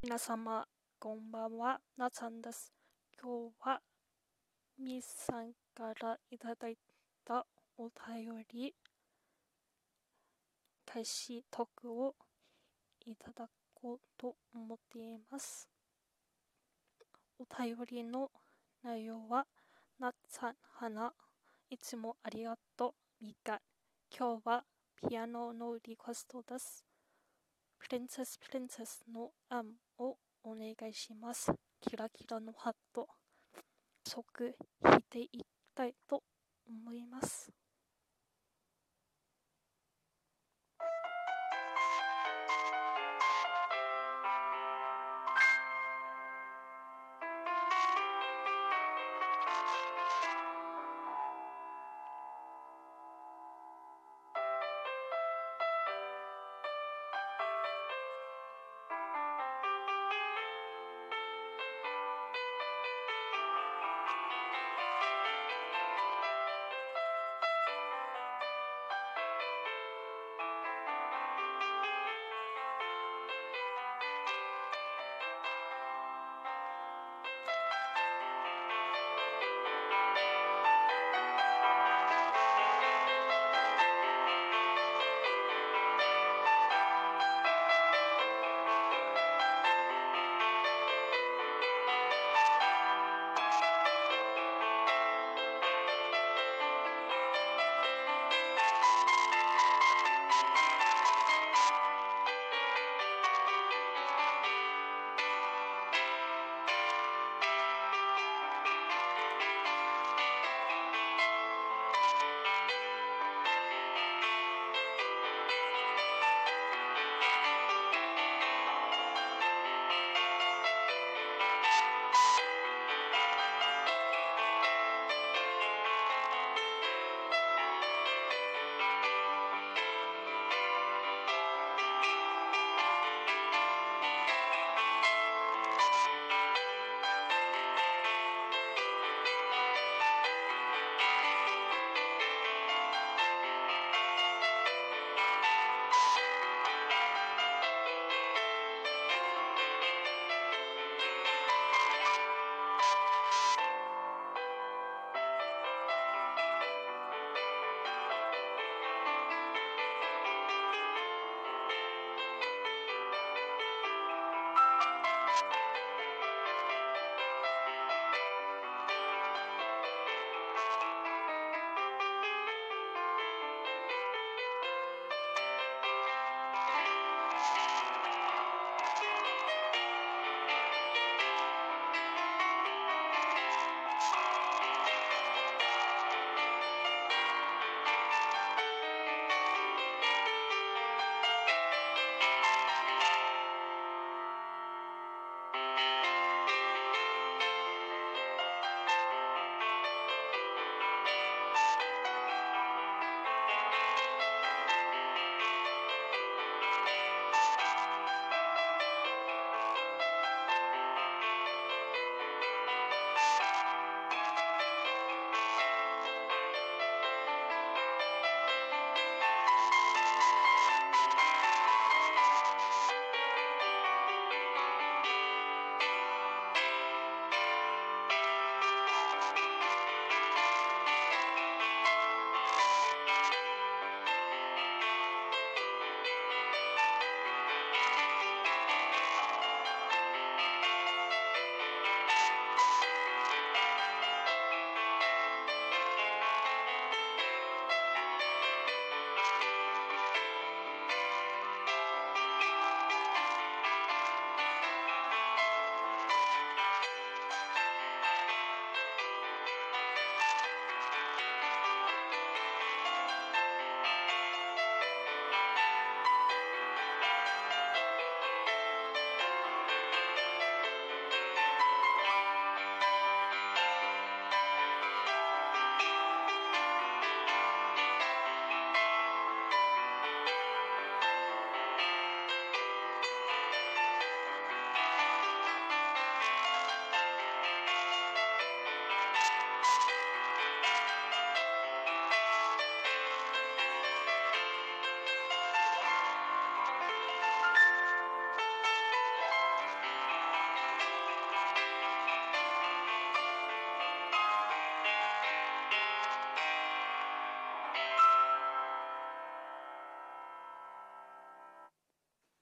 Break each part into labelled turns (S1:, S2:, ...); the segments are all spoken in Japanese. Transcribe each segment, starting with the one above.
S1: 皆様、こんばんは、なさんです。今日は、みさんからいただいたお便り、開始トークをいただこうと思っています。お便りの内容は、なっさん、花、いつもありがとう、みか。今日はピアノのリクエストです。プリンセスプリンセスの案をお願いします。キラキラのハット。即弾いていきたいと思います。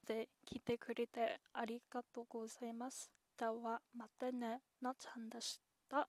S1: で来てくれてありがとうございます。では、またね。なっちゃんでした。